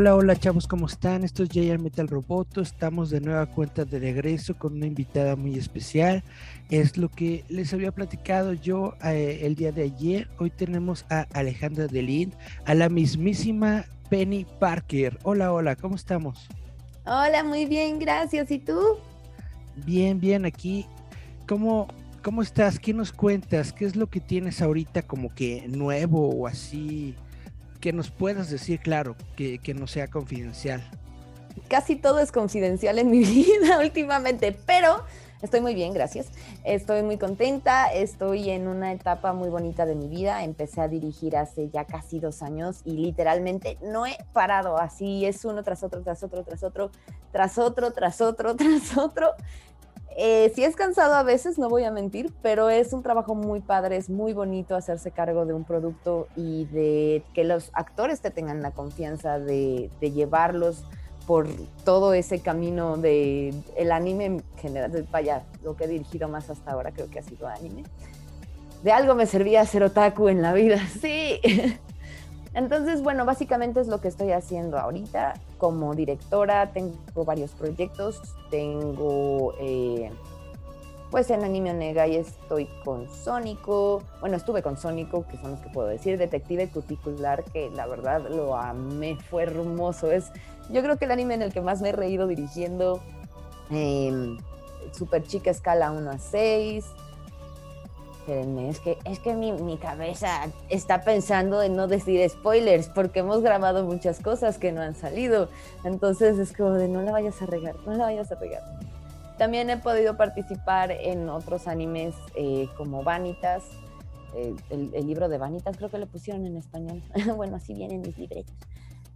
Hola, hola chavos, ¿cómo están? Esto es JR Metal Roboto. Estamos de nueva cuenta de regreso con una invitada muy especial. Es lo que les había platicado yo eh, el día de ayer. Hoy tenemos a Alejandra Delind, a la mismísima Penny Parker. Hola, hola, ¿cómo estamos? Hola, muy bien, gracias. ¿Y tú? Bien, bien, aquí. ¿Cómo, cómo estás? ¿Qué nos cuentas? ¿Qué es lo que tienes ahorita como que nuevo o así? Que nos puedas decir, claro, que, no sea confidencial. Casi todo es confidencial en mi vida últimamente, pero estoy muy bien, gracias. Estoy muy contenta, estoy en una etapa muy bonita de mi vida. Empecé a dirigir hace ya casi dos años y literalmente no he parado. Así es uno tras otro, tras otro, tras otro, tras otro, tras otro, tras otro. Eh, sí es cansado a veces, no voy a mentir, pero es un trabajo muy padre, es muy bonito hacerse cargo de un producto y de que los actores te tengan la confianza de, llevarlos por todo ese camino de el anime en general, vaya, lo que he dirigido más hasta ahora creo que ha sido anime. De algo me servía ser otaku en la vida, sí. Entonces, bueno, básicamente es lo que estoy haciendo ahorita como directora. Tengo varios proyectos. Tengo, eh, pues en Anime Onega y estoy con Sónico. Bueno, estuve con Sónico, que son los que puedo decir. Detective Cuticular, que la verdad lo amé, fue hermoso. Es, yo creo que el anime en el que más me he reído dirigiendo. Eh, Super Chica Escala 1 a 6 es que, es que mi, cabeza está pensando en no decir spoilers, porque hemos grabado muchas cosas que no han salido. Entonces es como de no la vayas a regar, no la vayas a regar. También he podido participar en otros animes eh, como Vanitas, eh, el, libro de Vanitas, creo que lo pusieron en español. bueno, así vienen mis libretos,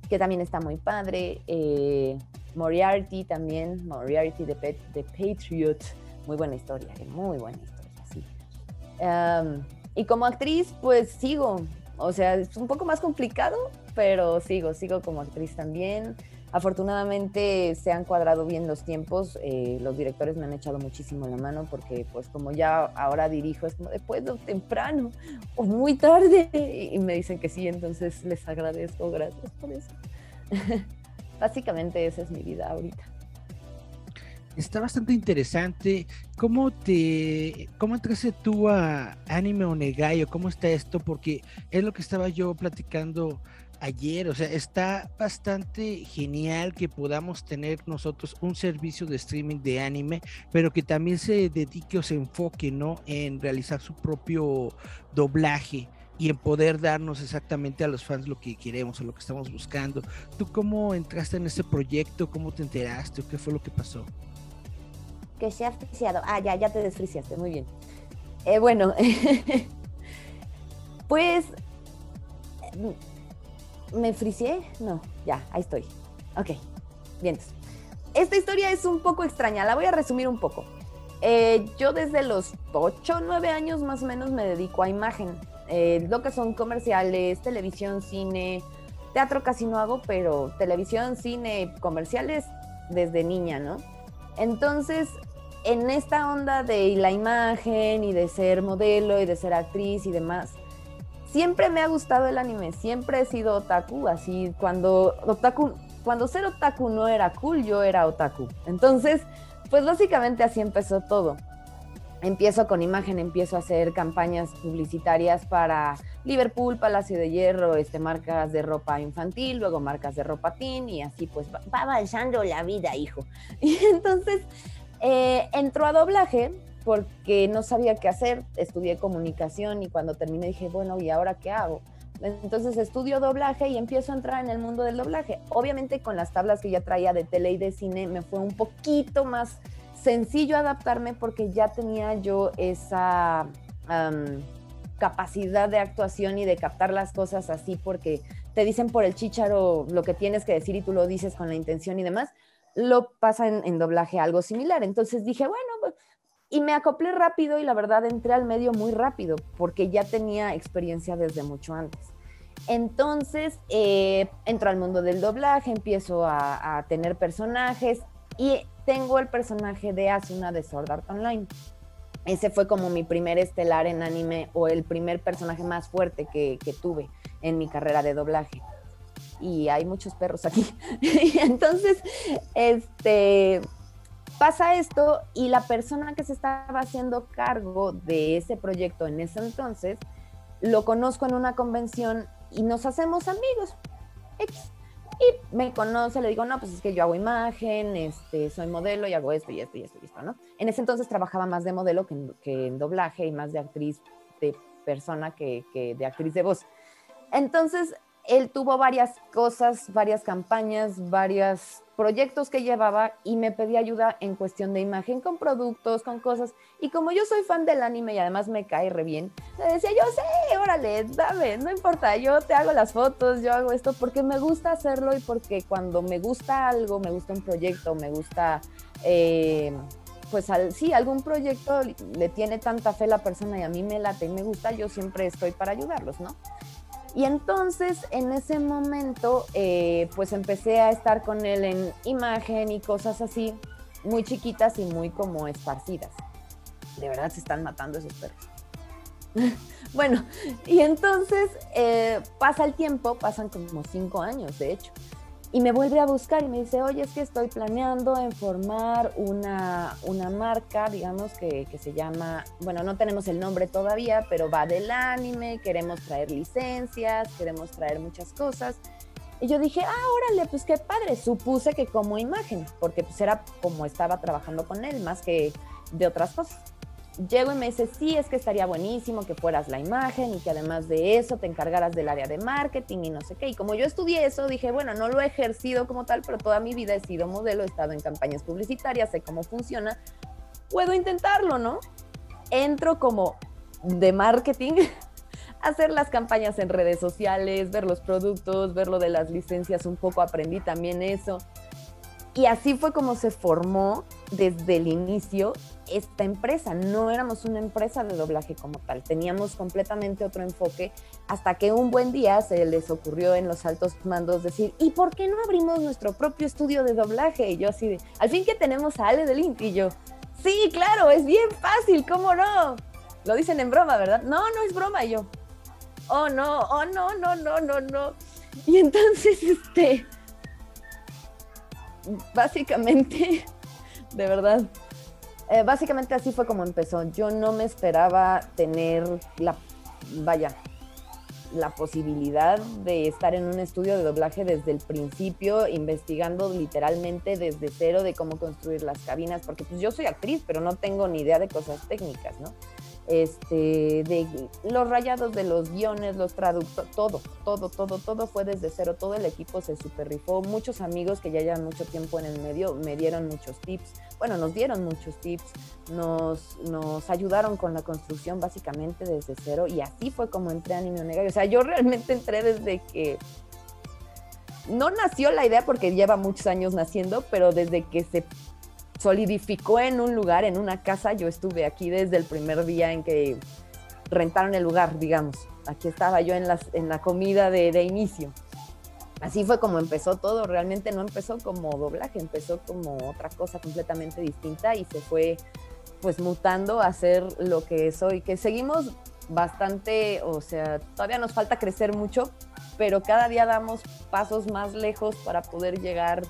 que también está muy padre. Eh, Moriarty también, Moriarty de Patriot, muy buena historia, muy buena historia y como actriz, pues sigo. O sea, es un poco más complicado, pero sigo, sigo como actriz también. Afortunadamente se han cuadrado bien los tiempos, eh, los directores me han echado muchísimo la mano porque pues como ya ahora dirijo es como después de temprano o muy tarde y me dicen que sí, entonces les agradezco, gracias por eso. Básicamente esa es mi vida ahorita está bastante interesante. ¿Cómo te, cómo entraste tú a Anime Onegai o cómo está esto? Porque es lo que estaba yo platicando ayer, o sea, está bastante genial que podamos tener nosotros un servicio de streaming de anime, pero que también se dedique o se enfoque, ¿no? En realizar su propio doblaje y en poder darnos exactamente a los fans lo que queremos o lo que estamos buscando. ¿Tú cómo entraste en este proyecto? ¿Cómo te enteraste o qué fue lo que pasó? Que se ha asfixiado. Ah, ya, ya te desfriciaste, muy bien. Eh, bueno, pues me fricié. No, ya, ahí estoy. Ok, bien. Esta historia es un poco extraña, la voy a resumir un poco. Eh, yo desde los 8 o 9 años más o menos me dedico a imagen. Eh, lo que son comerciales, televisión, cine, teatro casi no hago, pero televisión, cine, comerciales desde niña, ¿no? Entonces, en esta onda de la imagen y de ser modelo y de ser actriz y demás, siempre me ha gustado el anime, siempre he sido otaku, así cuando otaku, cuando ser otaku no era cool, yo era otaku. Entonces, pues básicamente así empezó todo. Empiezo con imagen, empiezo a hacer campañas publicitarias para Liverpool, Palacio de Hierro, este, marcas de ropa infantil, luego marcas de ropa teen y así pues va avanzando la vida, hijo. Y entonces eh, entró a doblaje porque no sabía qué hacer, estudié comunicación y cuando terminé dije, bueno, ¿y ahora qué hago? Entonces estudio doblaje y empiezo a entrar en el mundo del doblaje. Obviamente con las tablas que ya traía de tele y de cine me fue un poquito más sencillo adaptarme porque ya tenía yo esa capacidad de actuación y de captar las cosas así porque te dicen por el chicharo lo que tienes que decir y tú lo dices con la intención y demás, lo pasa en, doblaje algo similar. Entonces dije, bueno, y me acoplé rápido y la verdad entré al medio muy rápido porque ya tenía experiencia desde mucho antes. Entonces eh, entro al mundo del doblaje, empiezo a, tener personajes y tengo el personaje de Asuna de Sword Art Online. Ese fue como mi primer estelar en anime o el primer personaje más fuerte que tuve en mi carrera de doblaje y hay muchos perros aquí. entonces, este, pasa esto y la persona que se estaba haciendo cargo de ese proyecto en ese entonces, lo conozco en una convención y nos hacemos amigos. Y me conoce, le digo, no, pues es que yo hago imagen, este, soy modelo y hago esto y esto y esto y esto, ¿no? En ese entonces trabajaba más de modelo que en, que en doblaje y más de actriz de persona que, que de actriz de voz. Entonces, él tuvo varias cosas, varias campañas, varios proyectos que llevaba y me pedía ayuda en cuestión de imagen, con productos, con cosas. Y como yo soy fan del anime y además me cae re bien, le decía yo, sí, órale, dame, no importa, yo te hago las fotos, yo hago esto, porque me gusta hacerlo y porque cuando me gusta algo, me gusta un proyecto, me gusta... Eh, pues al, sí, algún proyecto le tiene tanta fe la persona y a mí me late y me gusta, yo siempre estoy para ayudarlos, ¿no? Y entonces en ese momento eh, pues empecé a estar con él en imagen y cosas así, muy chiquitas y muy como esparcidas. De verdad se están matando esos perros. bueno, y entonces eh, pasa el tiempo, pasan como cinco años de hecho y me vuelve a buscar y me dice, oye, es que estoy planeando en formar una, una marca, digamos, que, que, se llama, bueno, no tenemos el nombre todavía, pero va del anime, queremos traer licencias, queremos traer muchas cosas. Y yo dije, ah, órale, pues qué padre. Supuse que como imagen, porque pues era como estaba trabajando con él, más que de otras cosas llego y me dice, sí, es que estaría buenísimo que fueras la imagen y que además de eso te encargaras del área de marketing y no sé qué. Y como yo estudié eso, dije, bueno, no lo he ejercido como tal, pero toda mi vida he sido modelo, he estado en campañas publicitarias, sé cómo funciona, puedo intentarlo, ¿no? Entro como de marketing, hacer las campañas en redes sociales, ver los productos, ver lo de las licencias, un poco aprendí también eso. Y así fue como se formó desde el inicio esta empresa. No éramos una empresa de doblaje como tal, teníamos completamente otro enfoque hasta que un buen día se les ocurrió en los altos mandos decir, ¿y por qué no abrimos nuestro propio estudio de doblaje? Y yo así de, al fin que tenemos a Ale del y yo, sí, claro, es bien fácil, ¿cómo no? Lo dicen en broma, ¿verdad? No, no es broma. Y yo, oh no, oh no, no, no, no, no. Y entonces, este, básicamente, de verdad, eh, básicamente así fue como empezó. Yo no me esperaba tener la, vaya, la posibilidad de estar en un estudio de doblaje desde el principio, investigando literalmente desde cero de cómo construir las cabinas, porque pues yo soy actriz, pero no tengo ni idea de cosas técnicas, ¿no? Este, de los rayados de los guiones, los traductores, todo, todo, todo, todo fue desde cero, todo el equipo se super rifó, muchos amigos que ya llevan mucho tiempo en el medio me dieron muchos tips, bueno, nos dieron muchos tips, nos, nos ayudaron con la construcción básicamente desde cero y así fue como entré a Anime Onega, o sea, yo realmente entré desde que no nació la idea porque lleva muchos años naciendo, pero desde que se solidificó en un lugar, en una casa. Yo estuve aquí desde el primer día en que rentaron el lugar, digamos. Aquí estaba yo en, la comida de, inicio. Así fue como empezó todo. Realmente no empezó como doblaje, empezó como otra cosa completamente distinta y se fue pues mutando a ser lo que soy, que seguimos bastante, o sea, todavía nos falta crecer mucho, pero cada día damos pasos más lejos para poder llegar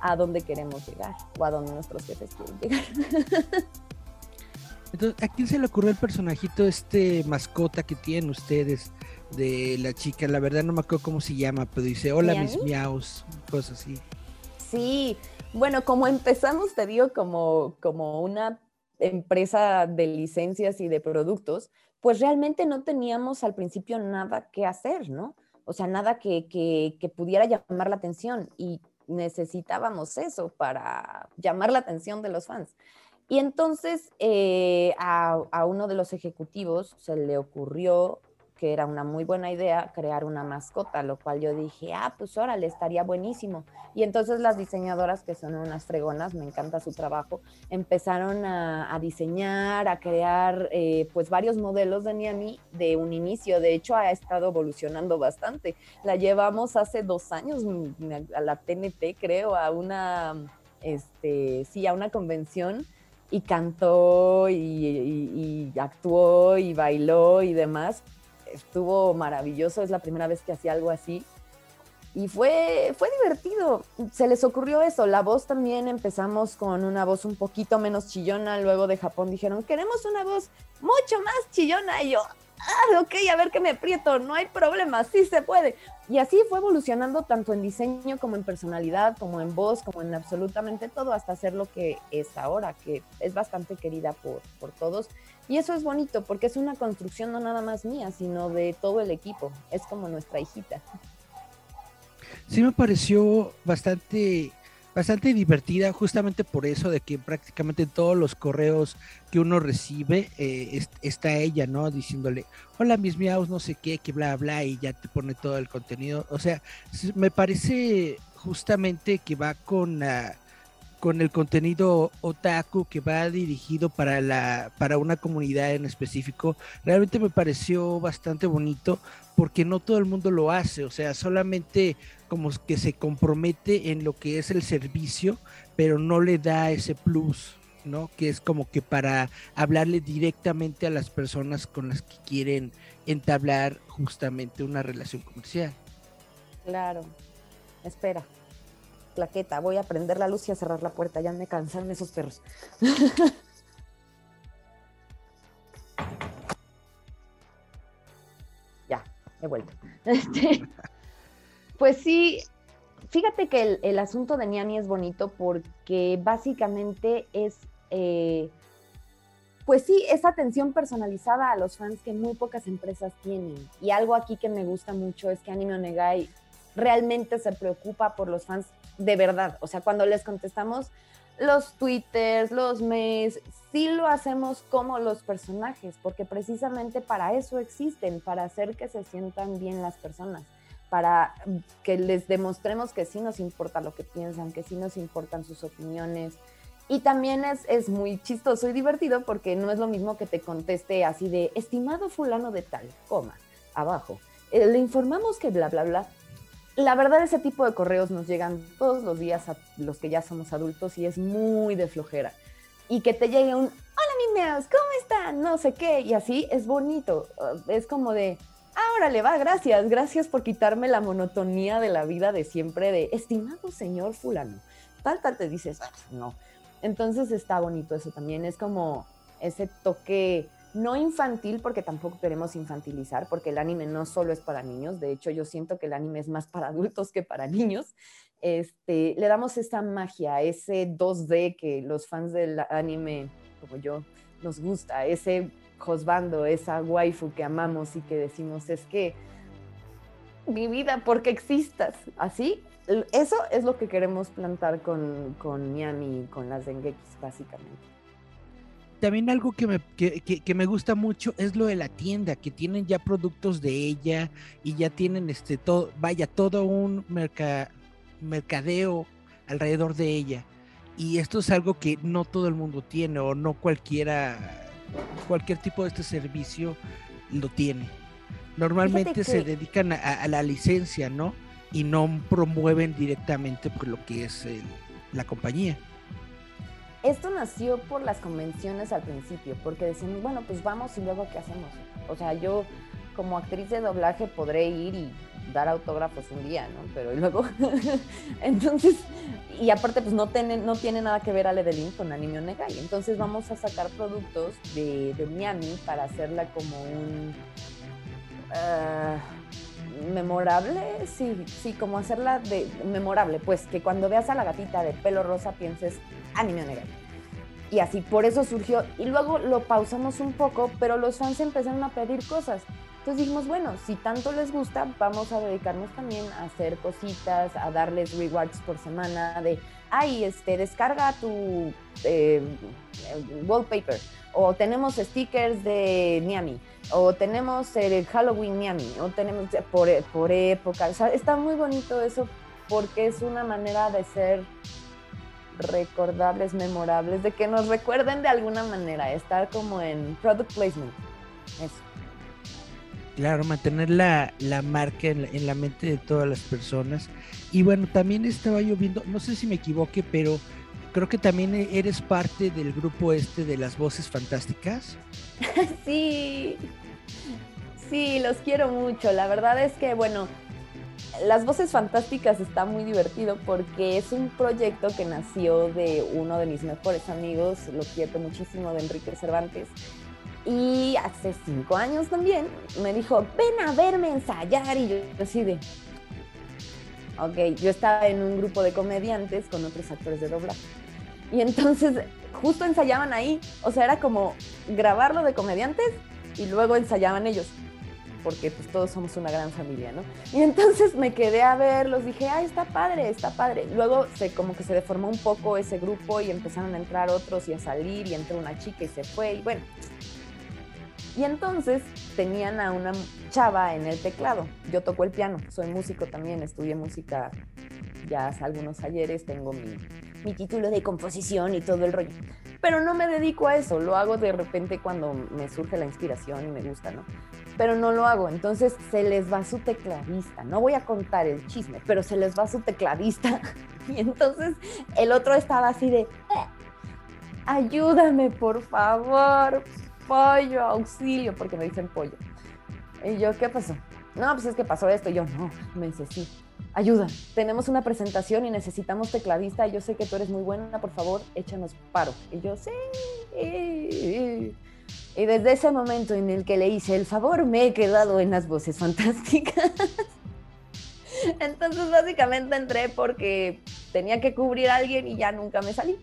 a dónde queremos llegar o a dónde nuestros jefes quieren llegar. Entonces, ¿a quién se le ocurrió el personajito, este mascota que tienen ustedes de la chica? La verdad no me acuerdo cómo se llama, pero dice, hola mis miaus, cosas así. Sí, bueno, como empezamos, te digo, como, como una empresa de licencias y de productos, pues realmente no teníamos al principio nada que hacer, ¿no? O sea, nada que, que, que pudiera llamar la atención. Y necesitábamos eso para llamar la atención de los fans. Y entonces eh, a, a, uno de los ejecutivos se le ocurrió que era una muy buena idea crear una mascota, lo cual yo dije, ah, pues órale, estaría buenísimo. Y entonces las diseñadoras, que son unas fregonas, me encanta su trabajo, empezaron a, diseñar, a crear eh, pues varios modelos de Niami de un inicio. De hecho, ha estado evolucionando bastante. La llevamos hace dos años a la TNT, creo, a una, este, sí, a una convención y cantó y, actuó y bailó y demás, estuvo maravilloso, es la primera vez que hacía algo así. Y fue, fue divertido. Se les ocurrió eso. La voz también empezamos con una voz un poquito menos chillona. Luego de Japón dijeron, queremos una voz mucho más chillona. Y yo, ah, ok, a ver que me aprieto. No hay problema, sí se puede. Y así fue evolucionando tanto en diseño como en personalidad, como en voz, como en absolutamente todo, hasta ser lo que es ahora, que es bastante querida por, por todos y eso es bonito porque es una construcción no nada más mía, sino de todo el equipo. Es como nuestra hijita. Sí me pareció bastante bastante divertida justamente por eso de que prácticamente en todos los correos que uno recibe eh, está ella, ¿no? Diciéndole, hola mis miaus, no sé qué, que bla, bla, y ya te pone todo el contenido. O sea, me parece justamente que va con... con el contenido otaku que va dirigido para la para una comunidad en específico realmente me pareció bastante bonito porque no todo el mundo lo hace o sea solamente como que se compromete en lo que es el servicio pero no le da ese plus no que es como que para hablarle directamente a las personas con las que quieren entablar justamente una relación comercial. Claro. Espera. Claqueta, voy a prender la luz y a cerrar la puerta, ya me cansan esos perros. ya, he vuelto. Este, pues sí, fíjate que el, asunto de Niani es bonito porque básicamente es, eh, pues sí, esa atención personalizada a los fans que muy pocas empresas tienen. Y algo aquí que me gusta mucho es que Anime Onegai realmente se preocupa por los fans de verdad. O sea, cuando les contestamos los twitters, los mails, sí lo hacemos como los personajes, porque precisamente para eso existen, para hacer que se sientan bien las personas, para que les demostremos que sí nos importa lo que piensan, que sí nos importan sus opiniones. Y también es, es muy chistoso y divertido porque no es lo mismo que te conteste así de, estimado fulano de tal, coma, abajo. Eh, le informamos que bla, bla, bla la verdad ese tipo de correos nos llegan todos los días a los que ya somos adultos y es muy de flojera. Y que te llegue un, hola meos, ¿cómo están? No sé qué, y así es bonito. Uh, es como de, ahora le va, gracias, gracias por quitarme la monotonía de la vida de siempre de, estimado señor fulano, tal, te dices, ah, no. Entonces está bonito eso también, es como ese toque no infantil porque tampoco queremos infantilizar, porque el anime no solo es para niños, de hecho yo siento que el anime es más para adultos que para niños. Este, le damos esa magia, ese 2D que los fans del anime como yo nos gusta, ese josbando, esa waifu que amamos y que decimos es que mi vida porque existas, así. Eso es lo que queremos plantar con, con Miami con las Dengekis, básicamente también algo que me, que, me gusta mucho es lo de la tienda, que tienen ya productos de ella y ya tienen este todo, vaya, todo un mercadeo alrededor de ella. Y esto es algo que no todo el mundo tiene o no cualquiera, cualquier tipo de este servicio lo tiene. Normalmente se dedican a, la licencia, ¿no? Y no promueven directamente por lo que es la compañía esto nació por las convenciones al principio, porque decían, bueno, pues vamos y luego qué hacemos. O sea, yo como actriz de doblaje podré ir y dar autógrafos un día, ¿no? Pero luego, entonces, y aparte pues no tiene, no tiene nada que ver Ale Delin con Anime Onegai. Entonces vamos a sacar productos de, Miami para hacerla como un... Ah, memorable, sí, sí, como hacerla de memorable, pues que cuando veas a la gatita de pelo rosa pienses anime negra. Y así, por eso surgió. Y luego lo pausamos un poco, pero los fans empezaron a pedir cosas. Entonces dijimos, bueno, si tanto les gusta, vamos a dedicarnos también a hacer cositas, a darles rewards por semana de, ay, este, descarga tu eh, wallpaper, o tenemos stickers de Miami, o tenemos el Halloween Miami, o tenemos por, por época. O sea, está muy bonito eso porque es una manera de ser recordables, memorables, de que nos recuerden de alguna manera, estar como en product placement. Eso. Claro, mantener la, marca en la, mente de todas las personas. Y bueno, también estaba yo viendo, no sé si me equivoque, pero creo que también eres parte del grupo este de las voces fantásticas. sí, sí, los quiero mucho. La verdad es que, bueno, las voces fantásticas está muy divertido porque es un proyecto que nació de uno de mis mejores amigos, lo quiero muchísimo, de Enrique Cervantes. Y hace cinco años también me dijo, ven a verme ensayar. Y yo así de, ok, yo estaba en un grupo de comediantes con otros actores de doblaje. Y entonces justo ensayaban ahí. O sea, era como grabarlo de comediantes y luego ensayaban ellos. Porque pues todos somos una gran familia, ¿no? Y entonces me quedé a verlos, dije, ay, está padre, está padre. Luego se como que se deformó un poco ese grupo y empezaron a entrar otros y a salir y entró una chica y se fue. Y bueno, y entonces tenían a una chava en el teclado. Yo toco el piano, soy músico también, estudié música ya hace algunos ayeres, tengo mi, título de composición y todo el rollo. Pero no me dedico a eso, lo hago de repente cuando me surge la inspiración y me gusta, ¿no? Pero no lo hago, entonces se les va su tecladista. No voy a contar el chisme, pero se les va su tecladista. Y entonces el otro estaba así de, eh, ayúdame por favor, pollo, auxilio, porque me dicen pollo. Y yo, ¿qué pasó? No, pues es que pasó esto. Y yo, no, me dice, sí, ayuda. Tenemos una presentación y necesitamos tecladista. Yo sé que tú eres muy buena, por favor, échanos paro. Y yo, sí. Y desde ese momento en el que le hice el favor, me he quedado en las voces fantásticas. Entonces, básicamente entré porque tenía que cubrir a alguien y ya nunca me salí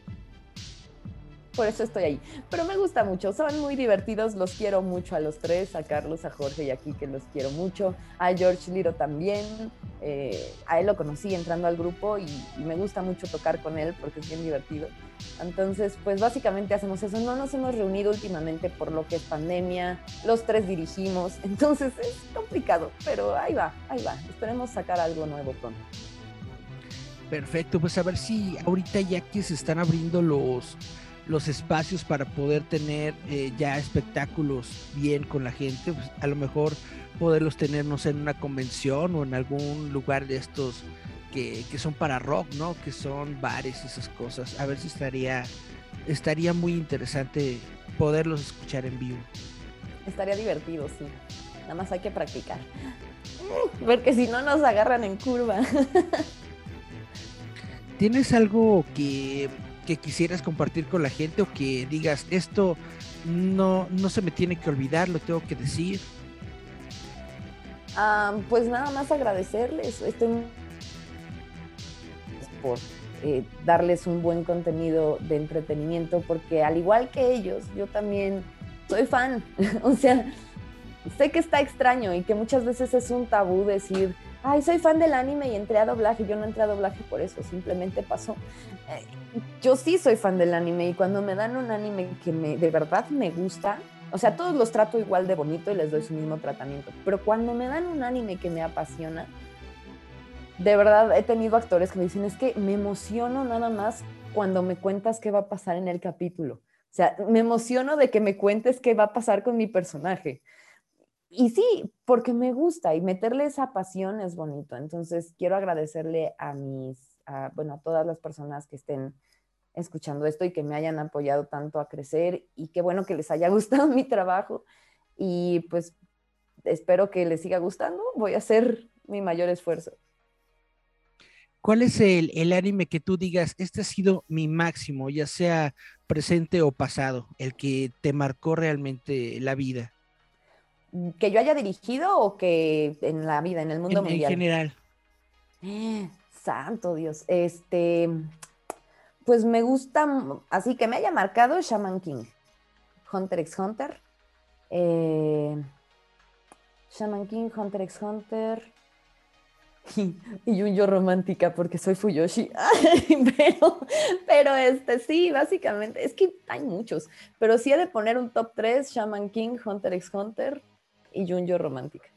por eso estoy ahí. Pero me gusta mucho, son muy divertidos, los quiero mucho a los tres, a Carlos, a Jorge y aquí que los quiero mucho, a George Liro también, eh, a él lo conocí entrando al grupo y, me gusta mucho tocar con él porque es bien divertido. Entonces, pues básicamente hacemos eso, no nos hemos reunido últimamente por lo que es pandemia, los tres dirigimos, entonces es complicado, pero ahí va, ahí va, esperemos sacar algo nuevo pronto. Perfecto, pues a ver si ahorita ya que se están abriendo los los espacios para poder tener eh, ya espectáculos bien con la gente, pues, a lo mejor poderlos tener, no sé, en una convención o en algún lugar de estos que, son para rock, ¿no? Que son bares y esas cosas. A ver si estaría, estaría muy interesante poderlos escuchar en vivo. Estaría divertido, sí. Nada más hay que practicar. Porque si no nos agarran en curva. ¿Tienes algo que que quisieras compartir con la gente o que digas esto no, no se me tiene que olvidar, lo tengo que decir? pues nada más agradecerles por eh, darles un buen contenido de entretenimiento porque al igual que ellos, yo también soy fan. o sea, sé que está extraño y que muchas veces es un tabú decir, ay, soy fan del anime y entré a doblaje. Yo no entré a doblaje por eso, simplemente pasó. Yo sí soy fan del anime y cuando me dan un anime que me, de verdad me gusta, o sea, todos los trato igual de bonito y les doy su mismo tratamiento, pero cuando me dan un anime que me apasiona, de verdad he tenido actores que me dicen, es que me emociono nada más cuando me cuentas qué va a pasar en el capítulo. O sea, me emociono de que me cuentes qué va a pasar con mi personaje y sí, porque me gusta y meterle esa pasión es bonito. Entonces, quiero agradecerle a mis, bueno, a todas las personas que estén escuchando esto y que me hayan apoyado tanto a crecer y qué bueno que les haya gustado mi trabajo y pues espero que les siga gustando. Voy a hacer mi mayor esfuerzo. ¿Cuál es el, el anime que tú digas, este ha sido mi máximo, ya sea presente o pasado, el que te marcó realmente la vida? Que yo haya dirigido o que en la vida, en el mundo mundial. En general. Eh, santo Dios. Este, pues me gusta, así que me haya marcado Shaman King, Hunter x Hunter. Eh, Shaman King, Hunter x Hunter. Y, un yo romántica porque soy Fuyoshi. pero, pero este sí, básicamente, es que hay muchos. Pero sí he de poner un top 3, Shaman King, Hunter x Hunter y yo romántica.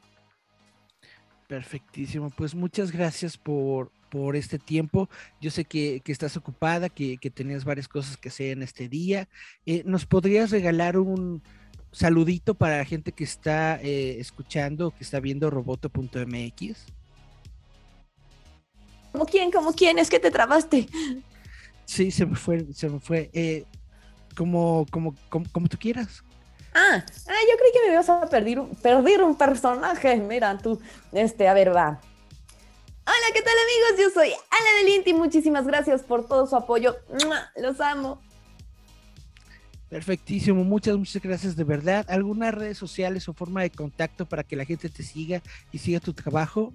Perfectísimo, pues muchas gracias por, por este tiempo. Yo sé que, estás ocupada, que, tenías varias cosas que hacer en este día. Eh, ¿Nos podrías regalar un saludito para la gente que está eh, escuchando, que está viendo roboto.mx? ¿Cómo quién? ¿Cómo quién? Es que te trabaste. Sí, se me fue, se me fue. Eh, como, como, como, tú quieras. Ah, ah, yo creí que me ibas a perder, perder un personaje. Mira, tú, este, a ver, va. Hola, ¿qué tal amigos? Yo soy Ale del Inti. Muchísimas gracias por todo su apoyo. Los amo. Perfectísimo, muchas, muchas gracias de verdad. ¿Algunas redes sociales o forma de contacto para que la gente te siga y siga tu trabajo?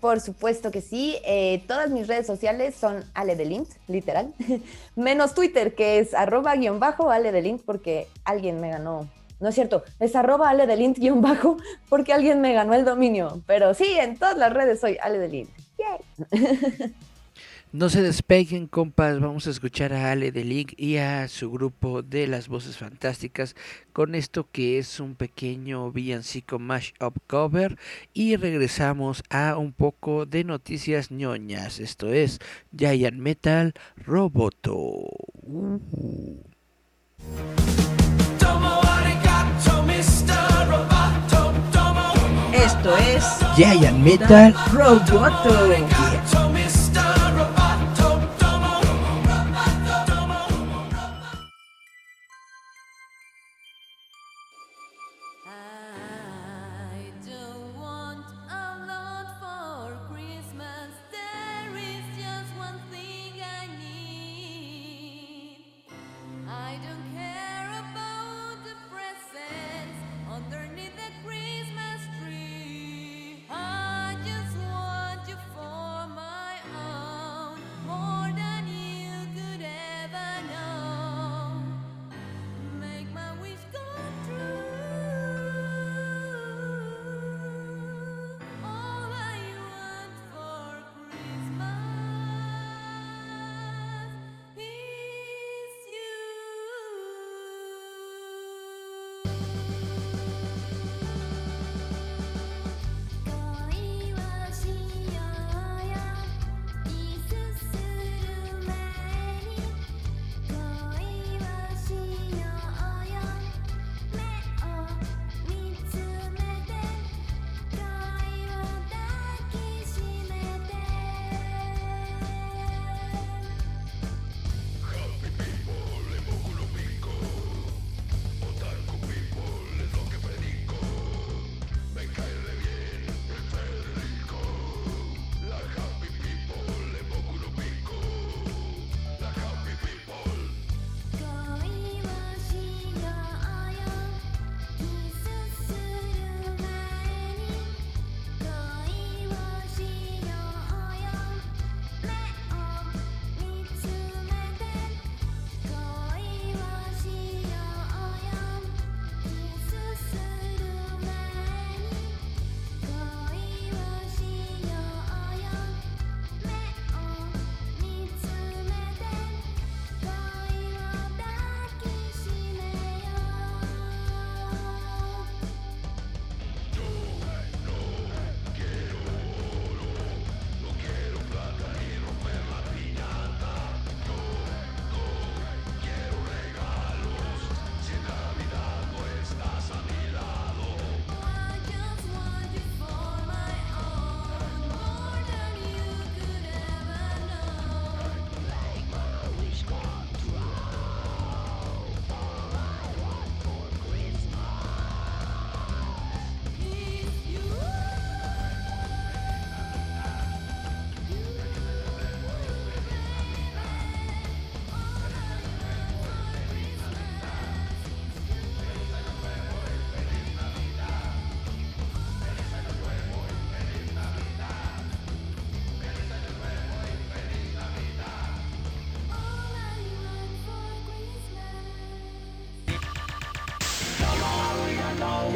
Por supuesto que sí. Eh, todas mis redes sociales son Ale Delint, literal. Menos Twitter, que es arroba guion bajo Ale Delint, porque alguien me ganó no es cierto, es arroba Ale del guion bajo porque alguien me ganó el dominio. Pero sí, en todas las redes soy Ale del Int. No se despeguen, compas. Vamos a escuchar a Ale de y a su grupo de las voces fantásticas con esto que es un pequeño villancico mashup cover. Y regresamos a un poco de noticias ñoñas. Esto es Giant Metal Roboto. Uh. Esto es Giant Metal Roboto.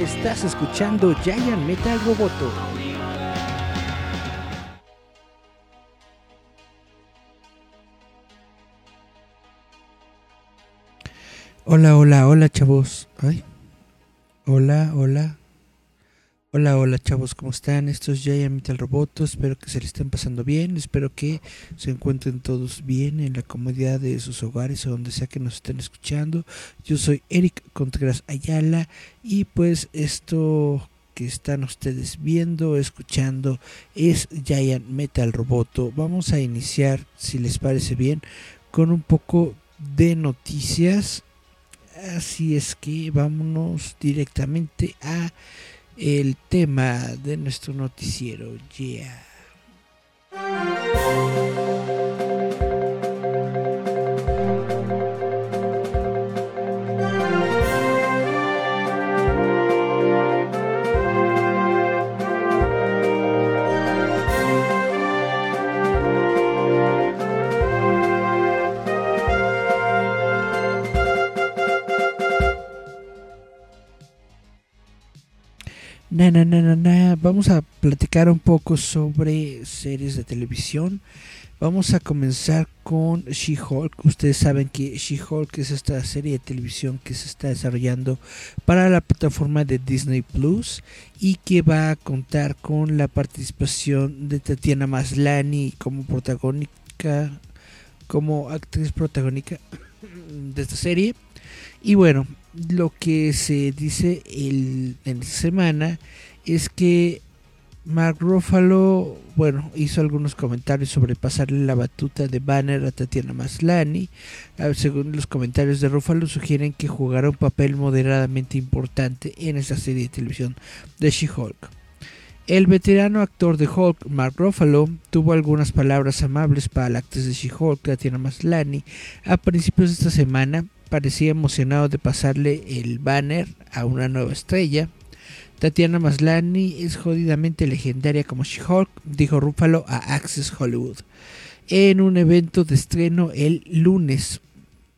Estás escuchando Giant Metal Roboto. Hola, hola, hola, chavos. Ay. Hola, hola. Hola, hola chavos, ¿cómo están? Esto es Giant Metal Roboto, espero que se le estén pasando bien, espero que se encuentren todos bien en la comodidad de sus hogares o donde sea que nos estén escuchando. Yo soy Eric Contreras Ayala y pues esto que están ustedes viendo, escuchando es Giant Metal Roboto. Vamos a iniciar, si les parece bien, con un poco de noticias. Así es que vámonos directamente a el tema de nuestro noticiero. Yeah. Vamos a platicar un poco sobre series de televisión. Vamos a comenzar con She-Hulk. Ustedes saben que She-Hulk es esta serie de televisión que se está desarrollando para la plataforma de Disney Plus y que va a contar con la participación de Tatiana Maslany como protagónica, como actriz protagónica de esta serie. Y bueno, lo que se dice el, en esta semana es que Mark Ruffalo, bueno, hizo algunos comentarios sobre pasarle la batuta de Banner a Tatiana Maslany. Ah, según los comentarios de Ruffalo, sugieren que jugará un papel moderadamente importante en esa serie de televisión de She-Hulk. El veterano actor de Hulk, Mark Ruffalo, tuvo algunas palabras amables para la actriz de She-Hulk, Tatiana Maslany, a principios de esta semana. Parecía emocionado de pasarle el banner a una nueva estrella. Tatiana Maslany es jodidamente legendaria como She-Hulk, dijo Ruffalo a Access Hollywood. En un evento de estreno el lunes.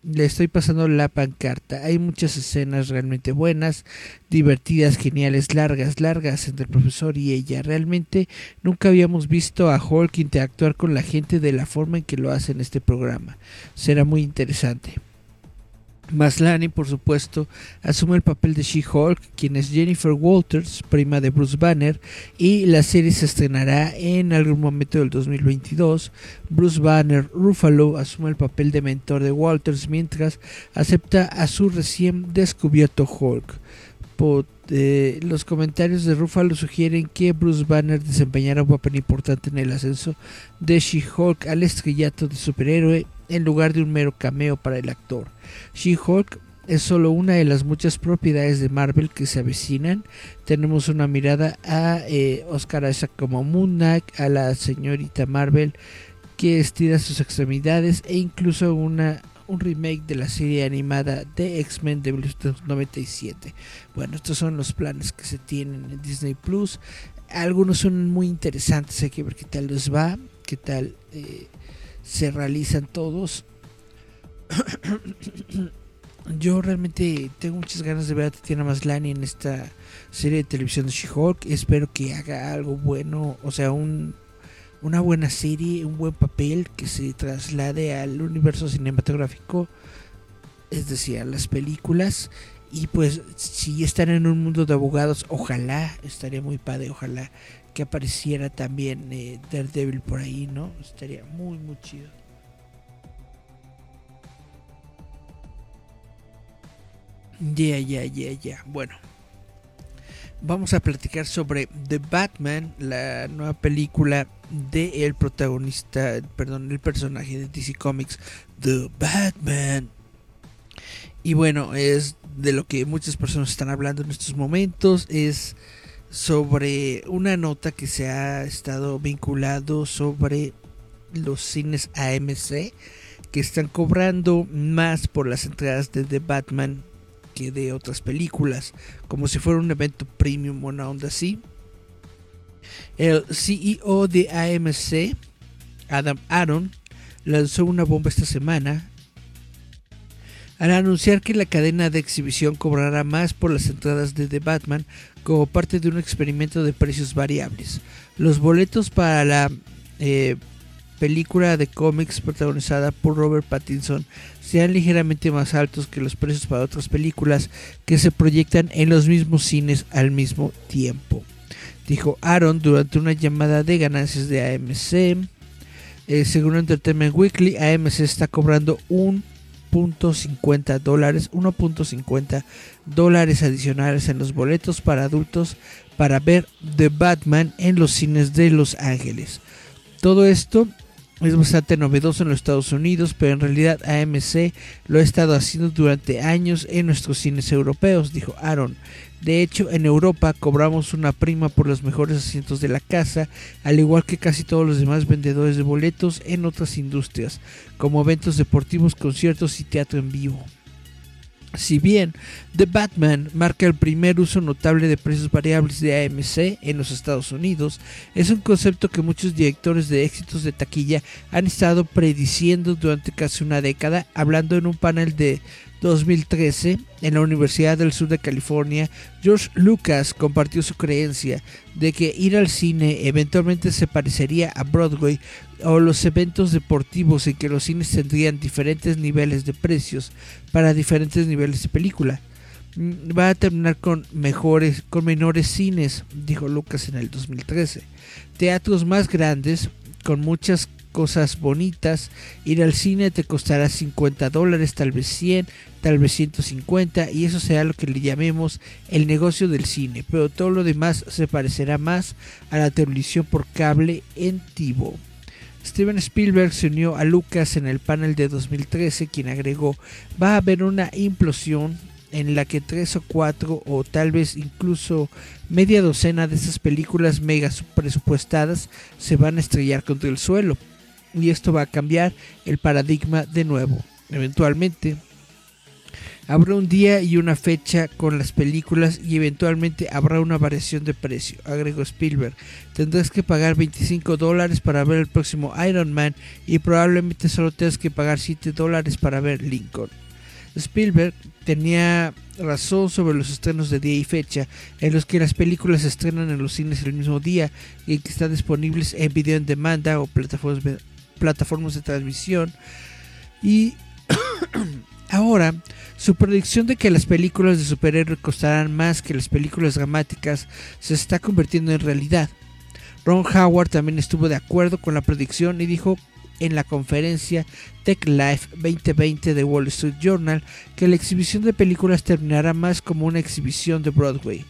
Le estoy pasando la pancarta. Hay muchas escenas realmente buenas, divertidas, geniales, largas, largas entre el profesor y ella. Realmente nunca habíamos visto a Hulk interactuar con la gente de la forma en que lo hace en este programa. Será muy interesante. Maslany, por supuesto, asume el papel de She-Hulk, quien es Jennifer Walters, prima de Bruce Banner, y la serie se estrenará en algún momento del 2022. Bruce Banner Ruffalo asume el papel de mentor de Walters mientras acepta a su recién descubierto Hulk. Eh, los comentarios de Ruffalo sugieren que Bruce Banner desempeñará un papel importante en el ascenso de She-Hulk al estrellato de superhéroe en lugar de un mero cameo para el actor. She-Hulk es solo una de las muchas propiedades de Marvel que se avecinan. Tenemos una mirada a eh, Oscar Isaac como Moon Knight, a la señorita Marvel que estira sus extremidades e incluso una, un remake de la serie animada de X-Men de 1997. Bueno, estos son los planes que se tienen en Disney Plus. Algunos son muy interesantes, hay que ver qué tal les va, qué tal eh, se realizan todos. Yo realmente tengo muchas ganas de ver a Tatiana Maslany en esta serie de televisión de She-Hulk. Espero que haga algo bueno, o sea, un, una buena serie, un buen papel que se traslade al universo cinematográfico, es decir, a las películas. Y pues, si están en un mundo de abogados, ojalá, estaría muy padre, ojalá que apareciera también eh, Daredevil por ahí, ¿no? Estaría muy, muy chido. Ya, ya, ya, ya. Bueno. Vamos a platicar sobre The Batman, la nueva película de el protagonista, perdón, el personaje de DC Comics, The Batman. Y bueno, es de lo que muchas personas están hablando en estos momentos. Es sobre una nota que se ha estado vinculado sobre los cines AMC que están cobrando más por las entradas de The Batman que de otras películas, como si fuera un evento premium o una onda así. El CEO de AMC, Adam Aaron, lanzó una bomba esta semana al anunciar que la cadena de exhibición cobrará más por las entradas de The Batman como parte de un experimento de precios variables. Los boletos para la eh, película de cómics protagonizada por Robert Pattinson sean ligeramente más altos que los precios para otras películas que se proyectan en los mismos cines al mismo tiempo. Dijo Aaron durante una llamada de ganancias de AMC. Eh, según Entertainment Weekly, AMC está cobrando un 1.50 dólares, 1.50 dólares adicionales en los boletos para adultos para ver The Batman en los cines de Los Ángeles. Todo esto es bastante novedoso en los Estados Unidos, pero en realidad AMC lo ha estado haciendo durante años en nuestros cines europeos, dijo Aaron. De hecho, en Europa cobramos una prima por los mejores asientos de la casa, al igual que casi todos los demás vendedores de boletos en otras industrias, como eventos deportivos, conciertos y teatro en vivo. Si bien The Batman marca el primer uso notable de precios variables de AMC en los Estados Unidos, es un concepto que muchos directores de éxitos de taquilla han estado prediciendo durante casi una década, hablando en un panel de 2013, en la Universidad del Sur de California, George Lucas compartió su creencia de que ir al cine eventualmente se parecería a Broadway o los eventos deportivos en que los cines tendrían diferentes niveles de precios para diferentes niveles de película. Mm, va a terminar con mejores, con menores cines, dijo Lucas en el 2013. Teatros más grandes, con muchas cosas bonitas. Ir al cine te costará 50 dólares, tal vez 100, tal vez 150 y eso será lo que le llamemos el negocio del cine. Pero todo lo demás se parecerá más a la televisión por cable en Tivo. Steven Spielberg se unió a Lucas en el panel de 2013, quien agregó, va a haber una implosión en la que tres o cuatro o tal vez incluso media docena de esas películas mega presupuestadas se van a estrellar contra el suelo y esto va a cambiar el paradigma de nuevo. Eventualmente habrá un día y una fecha con las películas y eventualmente habrá una variación de precio, agregó Spielberg. Tendrás que pagar 25 dólares para ver el próximo Iron Man y probablemente solo tengas que pagar 7 dólares para ver Lincoln. Spielberg tenía razón sobre los estrenos de día y fecha, en los que las películas se estrenan en los cines el mismo día y que están disponibles en video en demanda o plataformas plataformas de transmisión. Y ahora, su predicción de que las películas de superhéroes costarán más que las películas dramáticas se está convirtiendo en realidad. Ron Howard también estuvo de acuerdo con la predicción y dijo en la conferencia Tech Life 2020 de Wall Street Journal que la exhibición de películas terminará más como una exhibición de Broadway.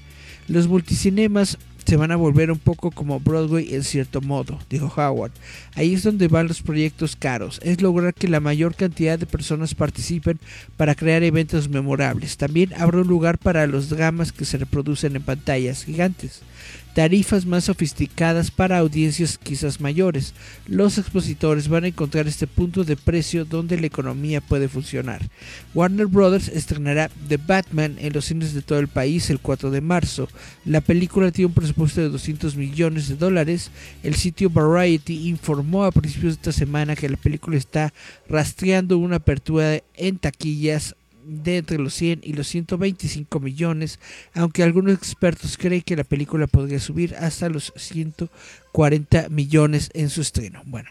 Los multicinemas se van a volver un poco como Broadway en cierto modo, dijo Howard. Ahí es donde van los proyectos caros, es lograr que la mayor cantidad de personas participen para crear eventos memorables. También habrá un lugar para los dramas que se reproducen en pantallas gigantes tarifas más sofisticadas para audiencias quizás mayores. Los expositores van a encontrar este punto de precio donde la economía puede funcionar. Warner Brothers estrenará The Batman en los cines de todo el país el 4 de marzo. La película tiene un presupuesto de 200 millones de dólares. El sitio Variety informó a principios de esta semana que la película está rastreando una apertura en taquillas de entre los 100 y los 125 millones, aunque algunos expertos creen que la película podría subir hasta los 140 millones en su estreno. Bueno.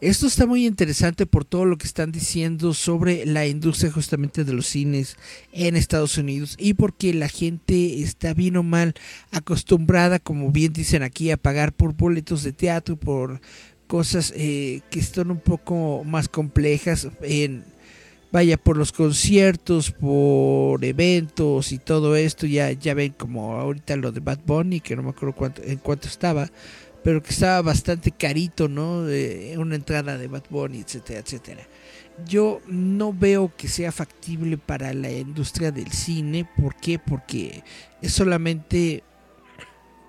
Esto está muy interesante por todo lo que están diciendo sobre la industria justamente de los cines en Estados Unidos y porque la gente está bien o mal acostumbrada, como bien dicen aquí, a pagar por boletos de teatro, por cosas eh, que están un poco más complejas en vaya por los conciertos, por eventos y todo esto, ya, ya ven como ahorita lo de Bad Bunny, que no me acuerdo cuánto, en cuánto estaba, pero que estaba bastante carito, ¿no? Eh, una entrada de Bad Bunny, etcétera, etcétera. Yo no veo que sea factible para la industria del cine, ¿por qué? Porque es solamente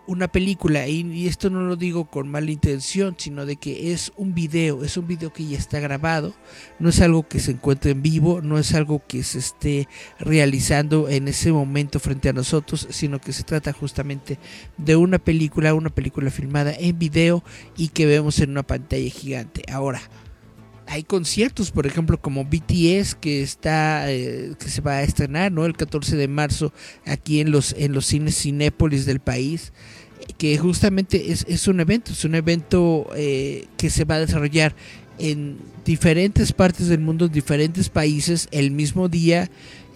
una película y, esto no lo digo con mala intención sino de que es un video es un video que ya está grabado no es algo que se encuentre en vivo no es algo que se esté realizando en ese momento frente a nosotros sino que se trata justamente de una película una película filmada en video y que vemos en una pantalla gigante ahora hay conciertos, por ejemplo, como BTS que está eh, que se va a estrenar, ¿no? El 14 de marzo aquí en los en los cines Cinépolis del país, que justamente es, es un evento, es un evento eh, que se va a desarrollar en diferentes partes del mundo, en diferentes países, el mismo día,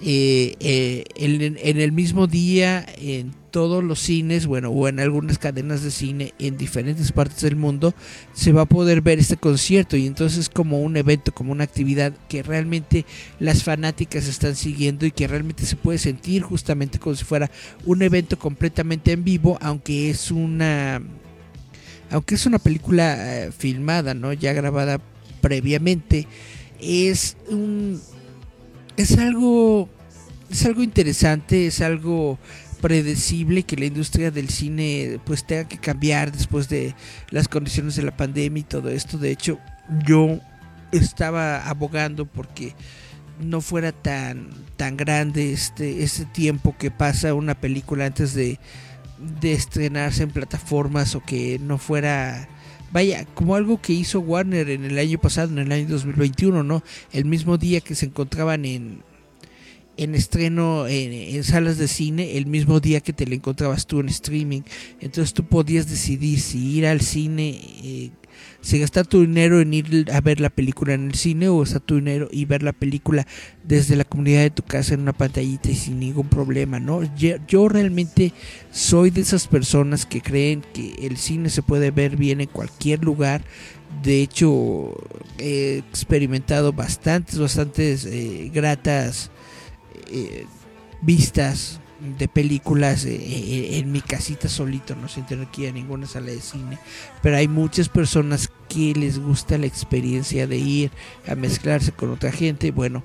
eh, eh, en, en, el mismo día, en todos los cines, bueno, o en algunas cadenas de cine en diferentes partes del mundo, se va a poder ver este concierto y entonces es como un evento, como una actividad que realmente las fanáticas están siguiendo y que realmente se puede sentir justamente como si fuera un evento completamente en vivo, aunque es una aunque es una película eh, filmada, ¿no? Ya grabada previamente, es un es algo es algo interesante, es algo predecible que la industria del cine pues tenga que cambiar después de las condiciones de la pandemia y todo esto. De hecho, yo estaba abogando porque no fuera tan tan grande este este tiempo que pasa una película antes de de estrenarse en plataformas o que no fuera vaya, como algo que hizo Warner en el año pasado, en el año 2021, ¿no? El mismo día que se encontraban en, en estreno en, salas de cine, el mismo día que te lo encontrabas tú en streaming. Entonces tú podías decidir si ir al cine, eh, si gastar tu dinero en ir a ver la película en el cine o gastar tu dinero y ver la película desde la comunidad de tu casa en una pantallita y sin ningún problema, ¿no? Yo, yo realmente soy de esas personas que creen que el cine se puede ver bien en cualquier lugar. De hecho, he experimentado bastantes, bastantes eh, gratas eh, vistas de películas eh, eh, en mi casita solito, no que ir a ninguna sala de cine. Pero hay muchas personas que les gusta la experiencia de ir a mezclarse con otra gente. Bueno,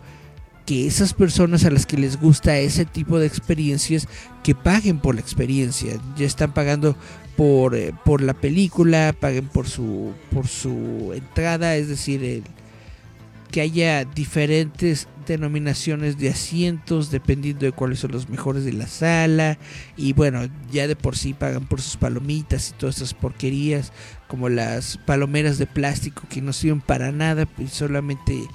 que esas personas a las que les gusta ese tipo de experiencias, que paguen por la experiencia. Ya están pagando por, por la película, paguen por su, por su entrada, es decir, el, que haya diferentes denominaciones de asientos dependiendo de cuáles son los mejores de la sala. Y bueno ya de por sí pagan por sus palomitas y todas esas porquerías como las palomeras de plástico que no sirven para nada pues solamente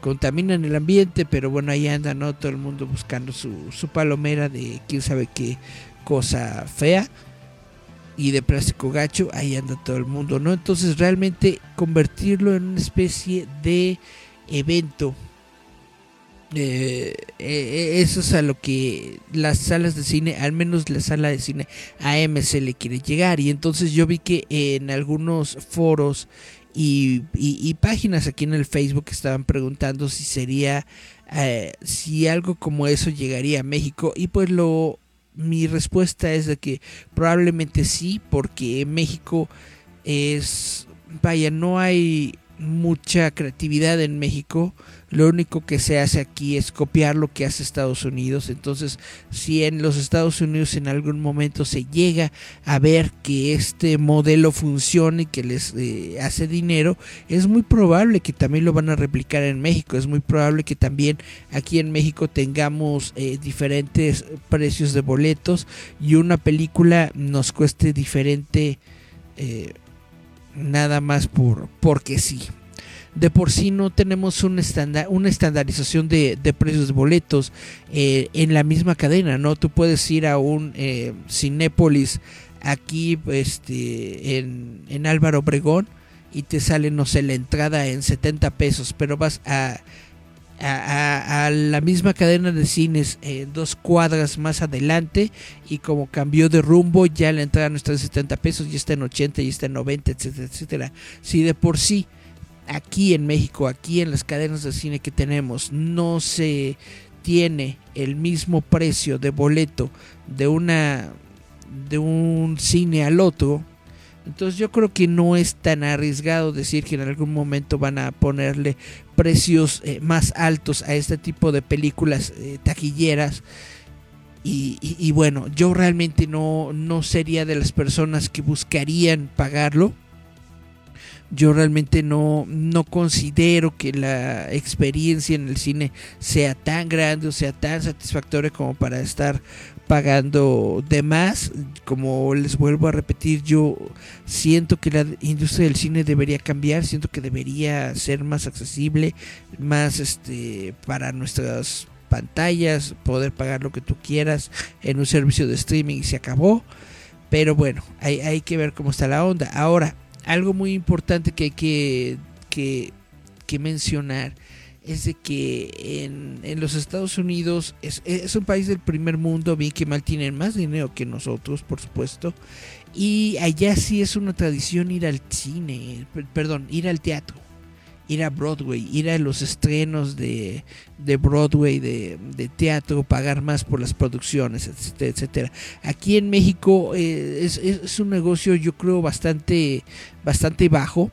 contaminan el ambiente pero bueno ahí anda no todo el mundo buscando su, su palomera de quién sabe qué cosa fea. Y de plástico gacho ahí anda todo el mundo no entonces realmente convertirlo en una especie de evento. Eh, eh, eso es a lo que las salas de cine, al menos la sala de cine AMC le quiere llegar. Y entonces yo vi que en algunos foros y, páginas aquí en el Facebook estaban preguntando si sería, eh, si algo como eso llegaría a México. Y pues lo, mi respuesta es de que probablemente sí, porque México es, vaya, no hay mucha creatividad en México. Lo único que se hace aquí es copiar lo que hace Estados Unidos. Entonces, si en los Estados Unidos en algún momento se llega a ver que este modelo funciona y que les eh, hace dinero, es muy probable que también lo van a replicar en México. Es muy probable que también aquí en México tengamos eh, diferentes precios de boletos y una película nos cueste diferente. Eh, nada más por porque sí. De por sí no tenemos un una estandarización de, precios de boletos eh, en la misma cadena, ¿no? Tú puedes ir a un eh, Cinépolis aquí este, en, en Álvaro Obregón y te sale, no sé, la entrada en 70 pesos, pero vas a a, la misma cadena de cines eh, dos cuadras más adelante y como cambió de rumbo ya la entrada no está en 70 pesos, ya está en 80, y está en 90, etcétera, etcétera. Si de por sí aquí en México, aquí en las cadenas de cine que tenemos, no se tiene el mismo precio de boleto de una de un cine al otro, entonces yo creo que no es tan arriesgado decir que en algún momento van a ponerle precios eh, más altos a este tipo de películas eh, taquilleras. Y, bueno, yo realmente no, no sería de las personas que buscarían pagarlo. Yo realmente no, no considero que la experiencia en el cine sea tan grande o sea tan satisfactoria como para estar pagando de más. Como les vuelvo a repetir, yo siento que la industria del cine debería cambiar, siento que debería ser más accesible, más este para nuestras pantallas, poder pagar lo que tú quieras en un servicio de streaming y se acabó. Pero bueno, hay, hay que ver cómo está la onda. Ahora, algo muy importante que hay que, que, mencionar es de que en, en los Estados Unidos es, es, un país del primer mundo, bien que mal tienen más dinero que nosotros, por supuesto, y allá sí es una tradición ir al cine, perdón, ir al teatro, ir a Broadway, ir a los estrenos de, de Broadway, de, de, teatro, pagar más por las producciones, etcétera, etcétera. Aquí en México eh, es, es, un negocio yo creo bastante, bastante bajo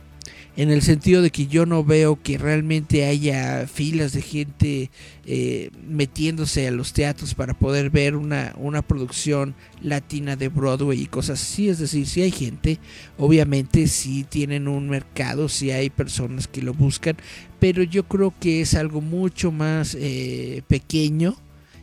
en el sentido de que yo no veo que realmente haya filas de gente eh, metiéndose a los teatros para poder ver una, una producción latina de Broadway y cosas así. Es decir, si hay gente, obviamente si tienen un mercado, si hay personas que lo buscan, pero yo creo que es algo mucho más eh, pequeño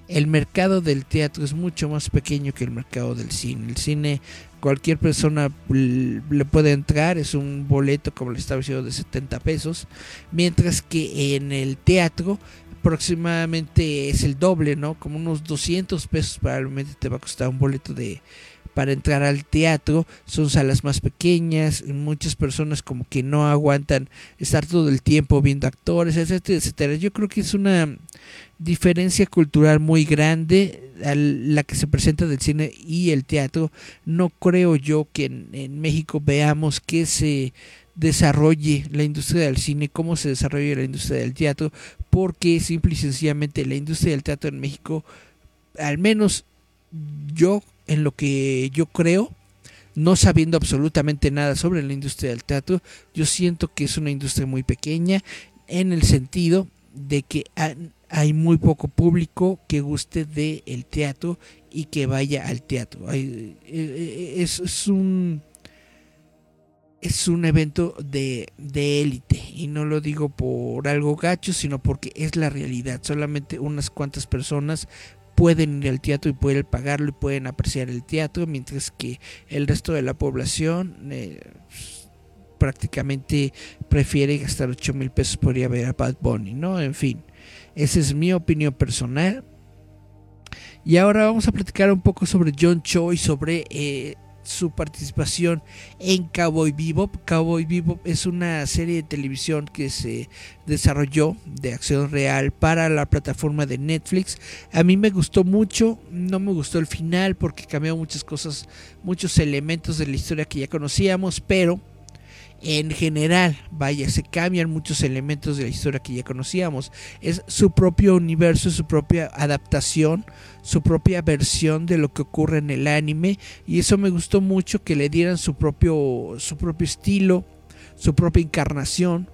el mercado del teatro es mucho más pequeño que el mercado del cine. El cine cualquier persona le puede entrar, es un boleto como le estaba de 70 pesos, mientras que en el teatro aproximadamente es el doble, ¿no? Como unos 200 pesos probablemente te va a costar un boleto de para entrar al teatro, son salas más pequeñas, muchas personas como que no aguantan estar todo el tiempo viendo actores, etcétera, etcétera. Yo creo que es una diferencia cultural muy grande a la que se presenta del cine y el teatro. No creo yo que en, en México veamos que se desarrolle la industria del cine, cómo se desarrolla la industria del teatro, porque simple y sencillamente la industria del teatro en México, al menos yo en lo que yo creo, no sabiendo absolutamente nada sobre la industria del teatro, yo siento que es una industria muy pequeña en el sentido de que hay muy poco público que guste del el teatro y que vaya al teatro. Eh, eh, es, es un es un evento de élite y no lo digo por algo gacho, sino porque es la realidad. Solamente unas cuantas personas pueden ir al teatro y pueden pagarlo y pueden apreciar el teatro, mientras que el resto de la población eh, prácticamente prefiere gastar 8 mil pesos por ir a ver a Bad Bunny, ¿no? En fin, esa es mi opinión personal. Y ahora vamos a platicar un poco sobre John Cho y sobre eh, su participación en Cowboy Bebop. Cowboy Bebop es una serie de televisión que se desarrolló de acción real para la plataforma de Netflix. A mí me gustó mucho, no me gustó el final porque cambió muchas cosas, muchos elementos de la historia que ya conocíamos, pero en general, vaya, se cambian muchos elementos de la historia que ya conocíamos. Es su propio universo, su propia adaptación, su propia versión de lo que ocurre en el anime. Y eso me gustó mucho que le dieran su propio, su propio estilo, su propia encarnación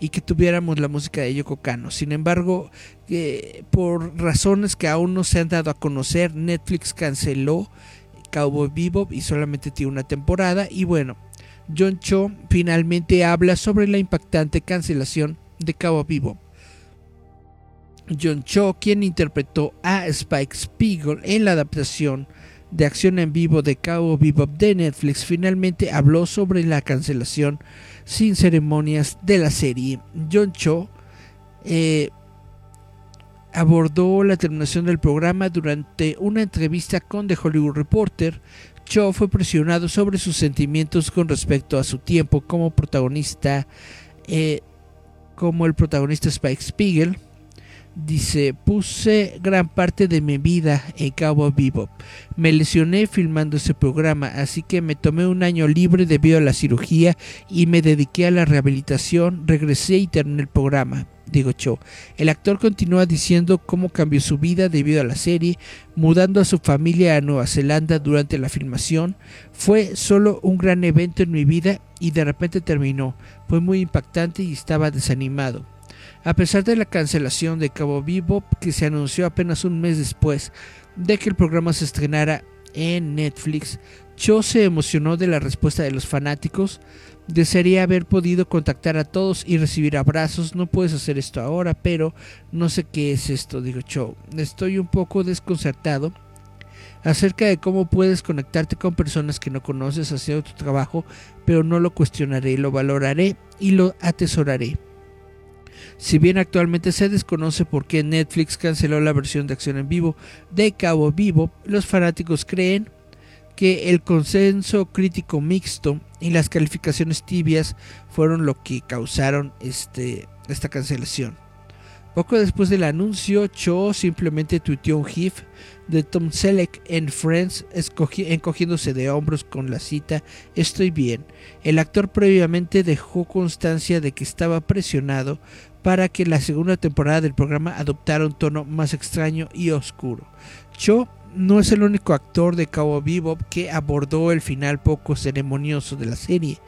y que tuviéramos la música de Yoko Kano. Sin embargo, eh, por razones que aún no se han dado a conocer, Netflix canceló Cowboy Bebop y solamente tiene una temporada. Y bueno, John Cho finalmente habla sobre la impactante cancelación de Cabo Vivo. John Cho, quien interpretó a Spike Spiegel en la adaptación de acción en vivo de Cabo Vivo de Netflix, finalmente habló sobre la cancelación sin ceremonias de la serie. John Cho eh, abordó la terminación del programa durante una entrevista con The Hollywood Reporter, Cho fue presionado sobre sus sentimientos con respecto a su tiempo como protagonista, eh, como el protagonista Spike Spiegel. Dice, puse gran parte de mi vida en Cabo Vivo. Me lesioné filmando ese programa, así que me tomé un año libre debido a la cirugía y me dediqué a la rehabilitación. Regresé y terminé el programa digo Cho. El actor continúa diciendo cómo cambió su vida debido a la serie, mudando a su familia a Nueva Zelanda durante la filmación. Fue solo un gran evento en mi vida y de repente terminó. Fue muy impactante y estaba desanimado. A pesar de la cancelación de Cabo Vivo, que se anunció apenas un mes después de que el programa se estrenara en Netflix, Cho se emocionó de la respuesta de los fanáticos, Desearía haber podido contactar a todos y recibir abrazos. No puedes hacer esto ahora, pero no sé qué es esto, digo Cho. Estoy un poco desconcertado. acerca de cómo puedes conectarte con personas que no conoces haciendo tu trabajo, pero no lo cuestionaré, lo valoraré y lo atesoraré. Si bien actualmente se desconoce por qué Netflix canceló la versión de acción en vivo de Cabo Vivo, los fanáticos creen que el consenso crítico mixto y las calificaciones tibias fueron lo que causaron este, esta cancelación. Poco después del anuncio, Cho simplemente tuiteó un GIF de Tom Selleck en Friends encogiéndose de hombros con la cita Estoy bien. El actor previamente dejó constancia de que estaba presionado para que la segunda temporada del programa adoptara un tono más extraño y oscuro. Cho no es el único actor de Cabo Vivo que abordó el final poco ceremonioso de la serie.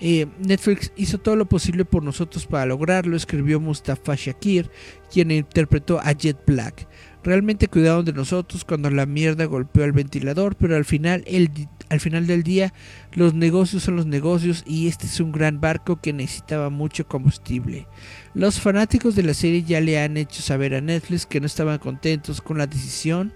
Eh, Netflix hizo todo lo posible por nosotros para lograrlo, escribió Mustafa Shakir, quien interpretó a Jet Black. Realmente cuidaron de nosotros cuando la mierda golpeó el ventilador, pero al final, el, al final del día los negocios son los negocios y este es un gran barco que necesitaba mucho combustible. Los fanáticos de la serie ya le han hecho saber a Netflix que no estaban contentos con la decisión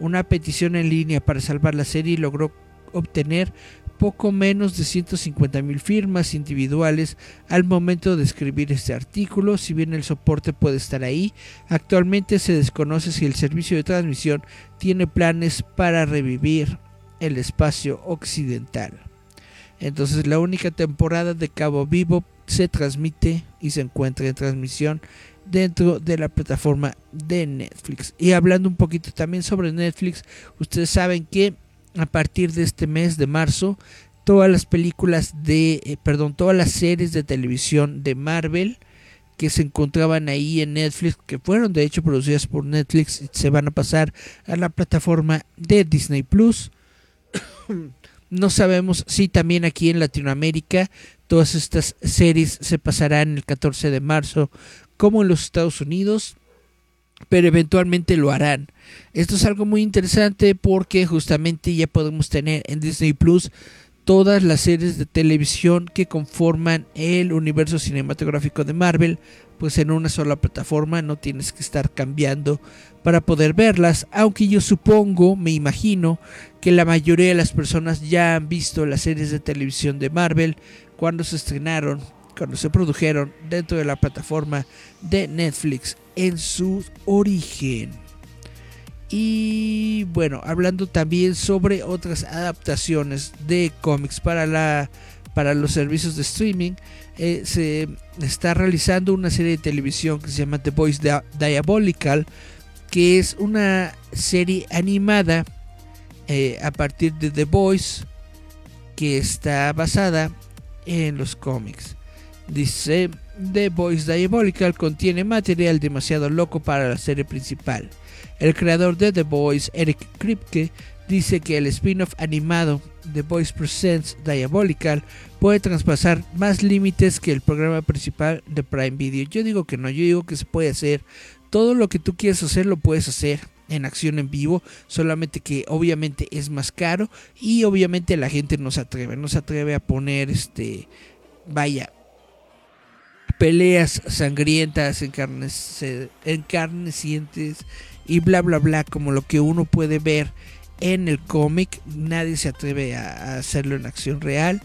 una petición en línea para salvar la serie logró obtener poco menos de 150 mil firmas individuales al momento de escribir este artículo. Si bien el soporte puede estar ahí, actualmente se desconoce si el servicio de transmisión tiene planes para revivir el espacio occidental. Entonces la única temporada de Cabo Vivo se transmite y se encuentra en transmisión dentro de la plataforma de Netflix. Y hablando un poquito también sobre Netflix, ustedes saben que a partir de este mes de marzo, todas las películas de, eh, perdón, todas las series de televisión de Marvel que se encontraban ahí en Netflix, que fueron de hecho producidas por Netflix, se van a pasar a la plataforma de Disney Plus. no sabemos si también aquí en Latinoamérica todas estas series se pasarán el 14 de marzo como en los Estados Unidos, pero eventualmente lo harán. Esto es algo muy interesante porque justamente ya podemos tener en Disney Plus todas las series de televisión que conforman el universo cinematográfico de Marvel, pues en una sola plataforma no tienes que estar cambiando para poder verlas, aunque yo supongo, me imagino, que la mayoría de las personas ya han visto las series de televisión de Marvel cuando se estrenaron cuando se produjeron dentro de la plataforma de Netflix en su origen. Y bueno, hablando también sobre otras adaptaciones de cómics para, la, para los servicios de streaming, eh, se está realizando una serie de televisión que se llama The Voice Diabolical, que es una serie animada eh, a partir de The Voice, que está basada en los cómics. Dice, The Voice Diabolical contiene material demasiado loco para la serie principal. El creador de The Voice, Eric Kripke, dice que el spin-off animado The Voice Presents Diabolical puede traspasar más límites que el programa principal de Prime Video. Yo digo que no, yo digo que se puede hacer. Todo lo que tú quieres hacer lo puedes hacer en acción en vivo, solamente que obviamente es más caro y obviamente la gente no se atreve, no se atreve a poner este, vaya, peleas sangrientas, encarnecientes y bla bla bla, como lo que uno puede ver en el cómic. Nadie se atreve a, hacerlo en acción real.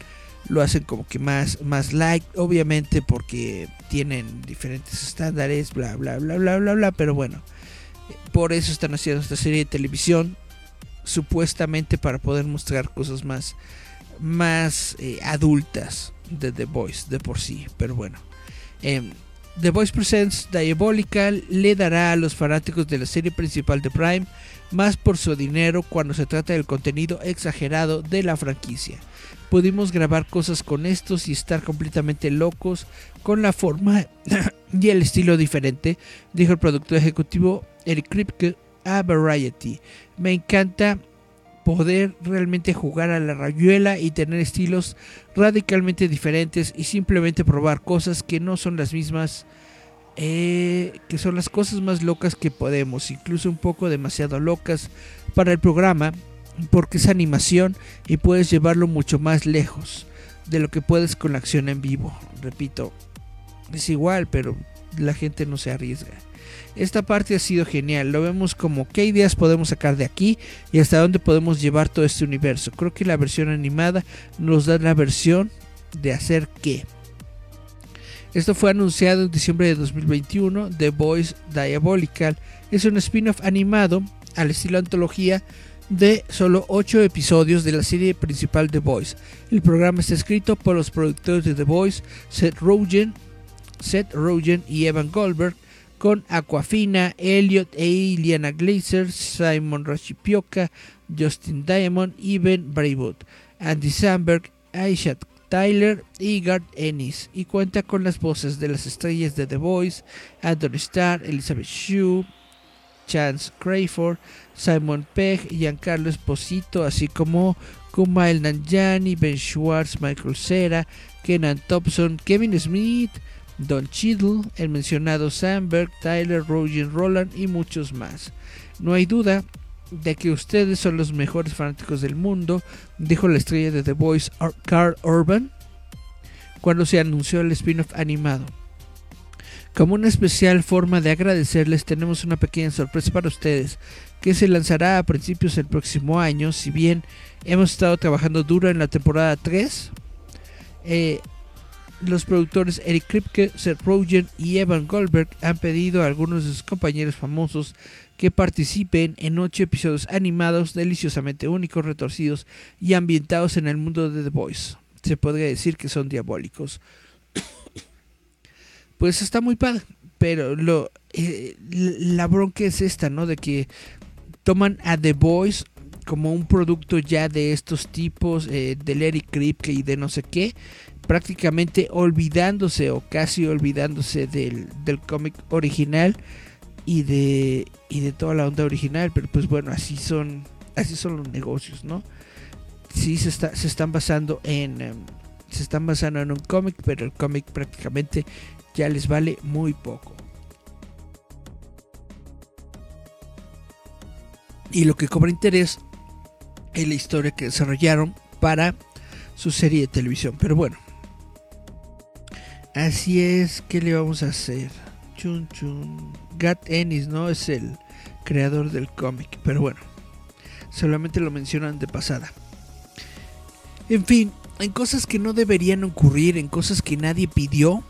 Lo hacen como que más, más light, obviamente porque tienen diferentes estándares, bla bla bla bla bla bla. Pero bueno, por eso están haciendo esta serie de televisión, supuestamente para poder mostrar cosas más, más eh, adultas de The Voice de por sí. Pero bueno. Em, The Voice Presents Diabolical le dará a los fanáticos de la serie principal de Prime más por su dinero cuando se trata del contenido exagerado de la franquicia. Pudimos grabar cosas con estos y estar completamente locos con la forma y el estilo diferente, dijo el productor ejecutivo Eric Kripke a Variety. Me encanta poder realmente jugar a la rayuela y tener estilos radicalmente diferentes y simplemente probar cosas que no son las mismas, eh, que son las cosas más locas que podemos, incluso un poco demasiado locas para el programa, porque es animación y puedes llevarlo mucho más lejos de lo que puedes con la acción en vivo. Repito, es igual, pero la gente no se arriesga. Esta parte ha sido genial. Lo vemos como qué ideas podemos sacar de aquí y hasta dónde podemos llevar todo este universo. Creo que la versión animada nos da la versión de hacer qué. Esto fue anunciado en diciembre de 2021. The Voice Diabolical es un spin-off animado al estilo antología de solo 8 episodios de la serie principal The Voice. El programa está escrito por los productores de The Voice, Seth Rogen, Seth Rogen y Evan Goldberg, con Aquafina, Elliot e Iliana Glazer, Simon Rashipioka, Justin Diamond y Ben Braywood, Andy Samberg, Aisha Tyler y Garth Ennis, y cuenta con las voces de las estrellas de The Voice, Anthony Starr, Elizabeth Shue, Chance Crayford, Simon Pegg, Giancarlo Esposito, así como Kumail Nanjiani, Ben Schwartz, Michael Cera, Kenan Thompson, Kevin Smith, Don Cheadle, el mencionado Sandberg, Tyler, Roger Roland y muchos más. No hay duda de que ustedes son los mejores fanáticos del mundo, dijo la estrella de The Voice Carl Urban cuando se anunció el spin-off animado. Como una especial forma de agradecerles, tenemos una pequeña sorpresa para ustedes que se lanzará a principios del próximo año. Si bien hemos estado trabajando duro en la temporada 3, eh, los productores Eric Kripke, Seth Rogen y Evan Goldberg han pedido a algunos de sus compañeros famosos que participen en ocho episodios animados deliciosamente únicos, retorcidos y ambientados en el mundo de The Voice. Se podría decir que son diabólicos. pues está muy padre, pero lo, eh, la bronca es esta, ¿no? De que toman a The Voice como un producto ya de estos tipos, eh, del Eric Kripke y de no sé qué, prácticamente olvidándose o casi olvidándose del, del cómic original y de y de toda la onda original pero pues bueno así son así son los negocios no sí se está se están basando en em, se están basando en un cómic pero el cómic prácticamente ya les vale muy poco. Y lo que cobra interés es la historia que desarrollaron para su serie de televisión pero bueno Así es, ¿qué le vamos a hacer? Chun chun. Gat Ennis, ¿no? Es el creador del cómic. Pero bueno, solamente lo mencionan de pasada. En fin, en cosas que no deberían ocurrir, en cosas que nadie pidió.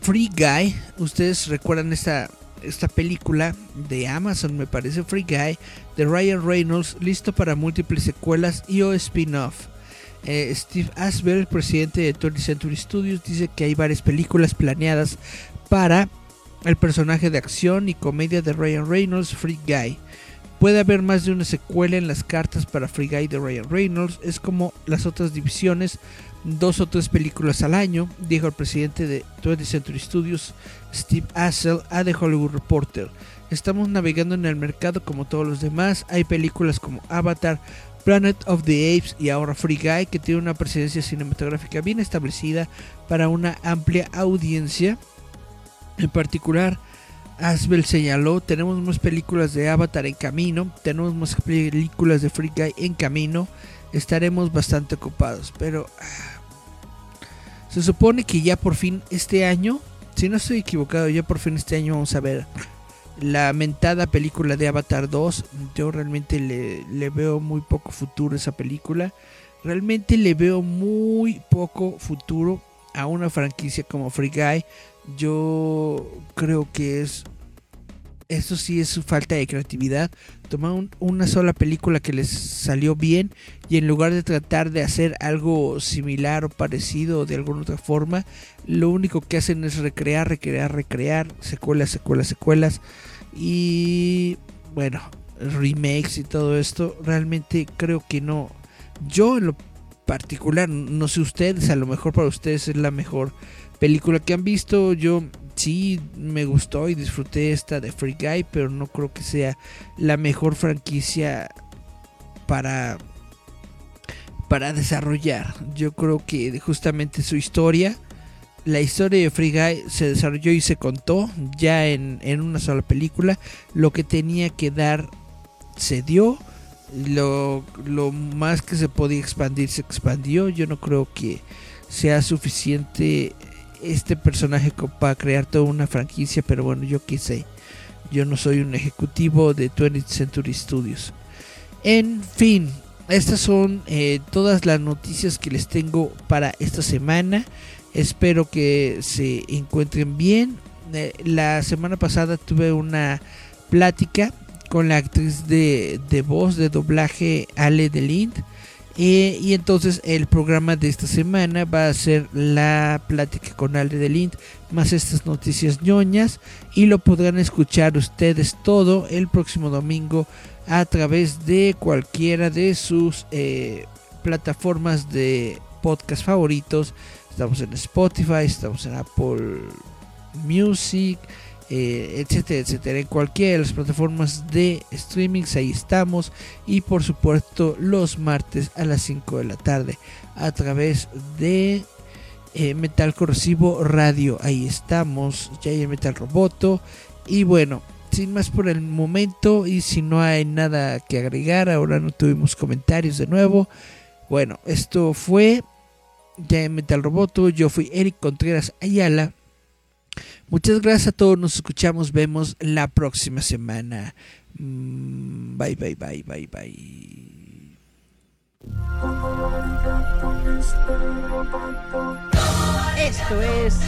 Free Guy, ustedes recuerdan esta, esta película de Amazon, me parece, Free Guy, de Ryan Reynolds, listo para múltiples secuelas y o spin-off. Eh, Steve Asbel, presidente de 20th Century Studios, dice que hay varias películas planeadas para el personaje de acción y comedia de Ryan Reynolds, Free Guy. Puede haber más de una secuela en las cartas para Free Guy de Ryan Reynolds. Es como las otras divisiones, dos o tres películas al año, dijo el presidente de 20th Century Studios, Steve Assel, a The Hollywood Reporter. Estamos navegando en el mercado como todos los demás. Hay películas como Avatar, Planet of the Apes y ahora Free Guy, que tiene una presencia cinematográfica bien establecida para una amplia audiencia. En particular, Asbel señaló, tenemos más películas de Avatar en camino, tenemos más películas de Free Guy en camino, estaremos bastante ocupados, pero ah, se supone que ya por fin este año, si no estoy equivocado, ya por fin este año vamos a ver la mentada película de Avatar 2, yo realmente le, veo muy poco futuro a esa película. Realmente le veo muy poco futuro a una franquicia como Free Guy. Yo creo que es. Eso sí es su falta de creatividad. Tomaron una sola película que les salió bien y en lugar de tratar de hacer algo similar o parecido de alguna otra forma, lo único que hacen es recrear, recrear, recrear, secuelas, secuelas, secuelas. Y bueno, remakes y todo esto, realmente creo que no. Yo en lo particular, no sé ustedes, a lo mejor para ustedes es la mejor película que han visto. Yo sí me gustó y disfruté esta de Free Guy, pero no creo que sea la mejor franquicia para para desarrollar. Yo creo que justamente su historia la historia de Free Guy se desarrolló y se contó ya en, una sola película. Lo que tenía que dar se dio. Lo, lo, más que se podía expandir se expandió. Yo no creo que sea suficiente este personaje para crear toda una franquicia, pero bueno, yo qué sé. Yo no soy un ejecutivo de 20th Century Studios. En fin, estas son eh, todas las noticias que les tengo para esta semana. Espero que se encuentren bien. Eh, la semana pasada tuve una plática con la actriz de, de voz de doblaje Ale Delind. Y entonces el programa de esta semana va a ser la plática con Ale Delind más estas noticias ñoñas y lo podrán escuchar ustedes todo el próximo domingo a través de cualquiera de sus eh, plataformas de podcast favoritos. Estamos en Spotify, estamos en Apple Music, eh, etcétera, etcétera. En cualquiera de las plataformas de streaming, ahí estamos. Y por supuesto, los martes a las 5 de la tarde a través de eh, Metal Corrosivo Radio. Ahí estamos, ya hay Metal Roboto. Y bueno, sin más por el momento, y si no hay nada que agregar, ahora no tuvimos comentarios de nuevo. Bueno, esto fue ya en Metal Roboto. Yo fui Eric Contreras Ayala. Muchas gracias a todos, nos escuchamos, vemos la próxima semana. Mm, bye, bye, bye, bye, bye. Esto es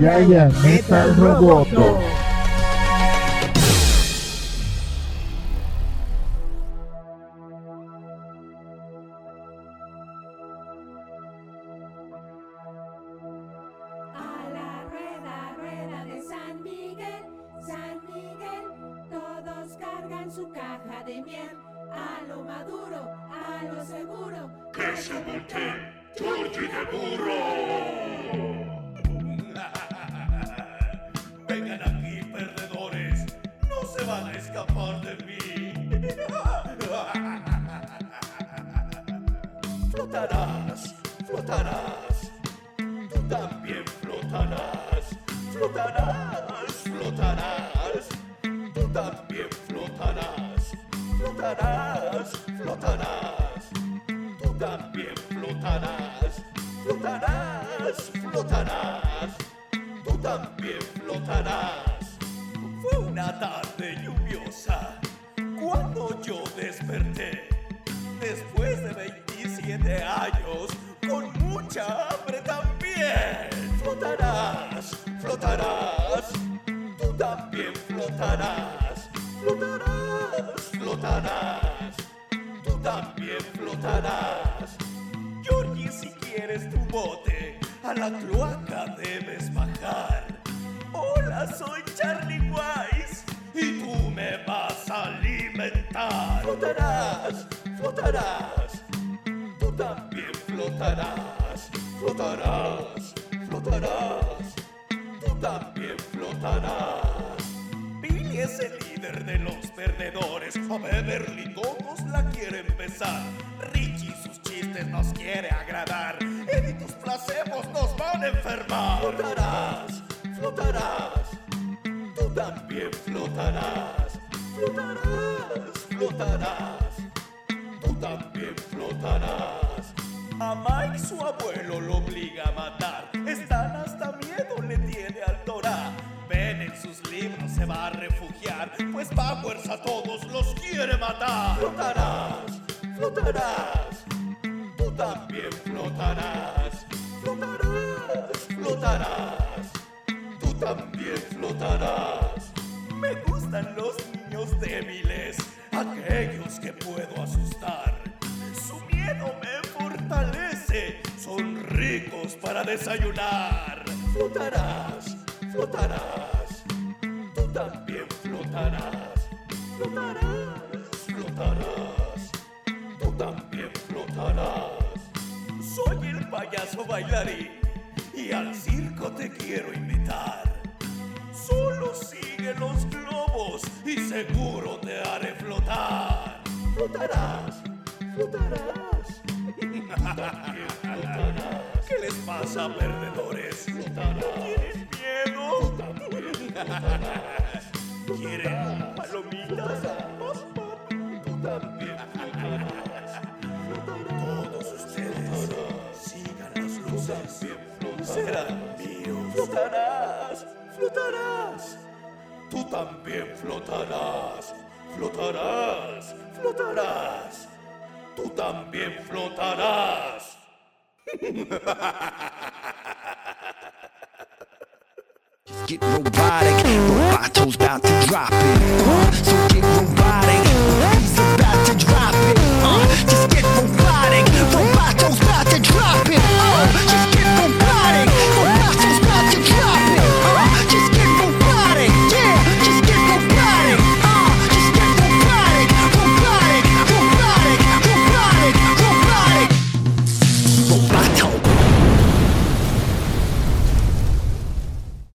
Ya, ya, Metal Roboto. Flotarás. Tú también flotarás. Flotarás, flotarás. Tú también flotarás. Me gustan los niños débiles, aquellos que puedo asustar. Su miedo me fortalece, son ricos para desayunar. Flotarás, flotarás, tú también. Flotarás, flotarás, flotarás. Soy el payaso bailarín y al circo te quiero invitar. Solo sigue los globos y seguro te haré flotar. Flotarás, flotarás. Flotarás. ¿Qué les pasa, perdedores? ¿No tienen miedo? ¿Quieren palomitas? será mío. Flotarás, flotarás. Tú también flotarás, flotarás, flotarás. Tú también flotarás. Get robotic, Roboto's about to drop it. Uh, so get robotic, about to drop it. Uh, just get robotic,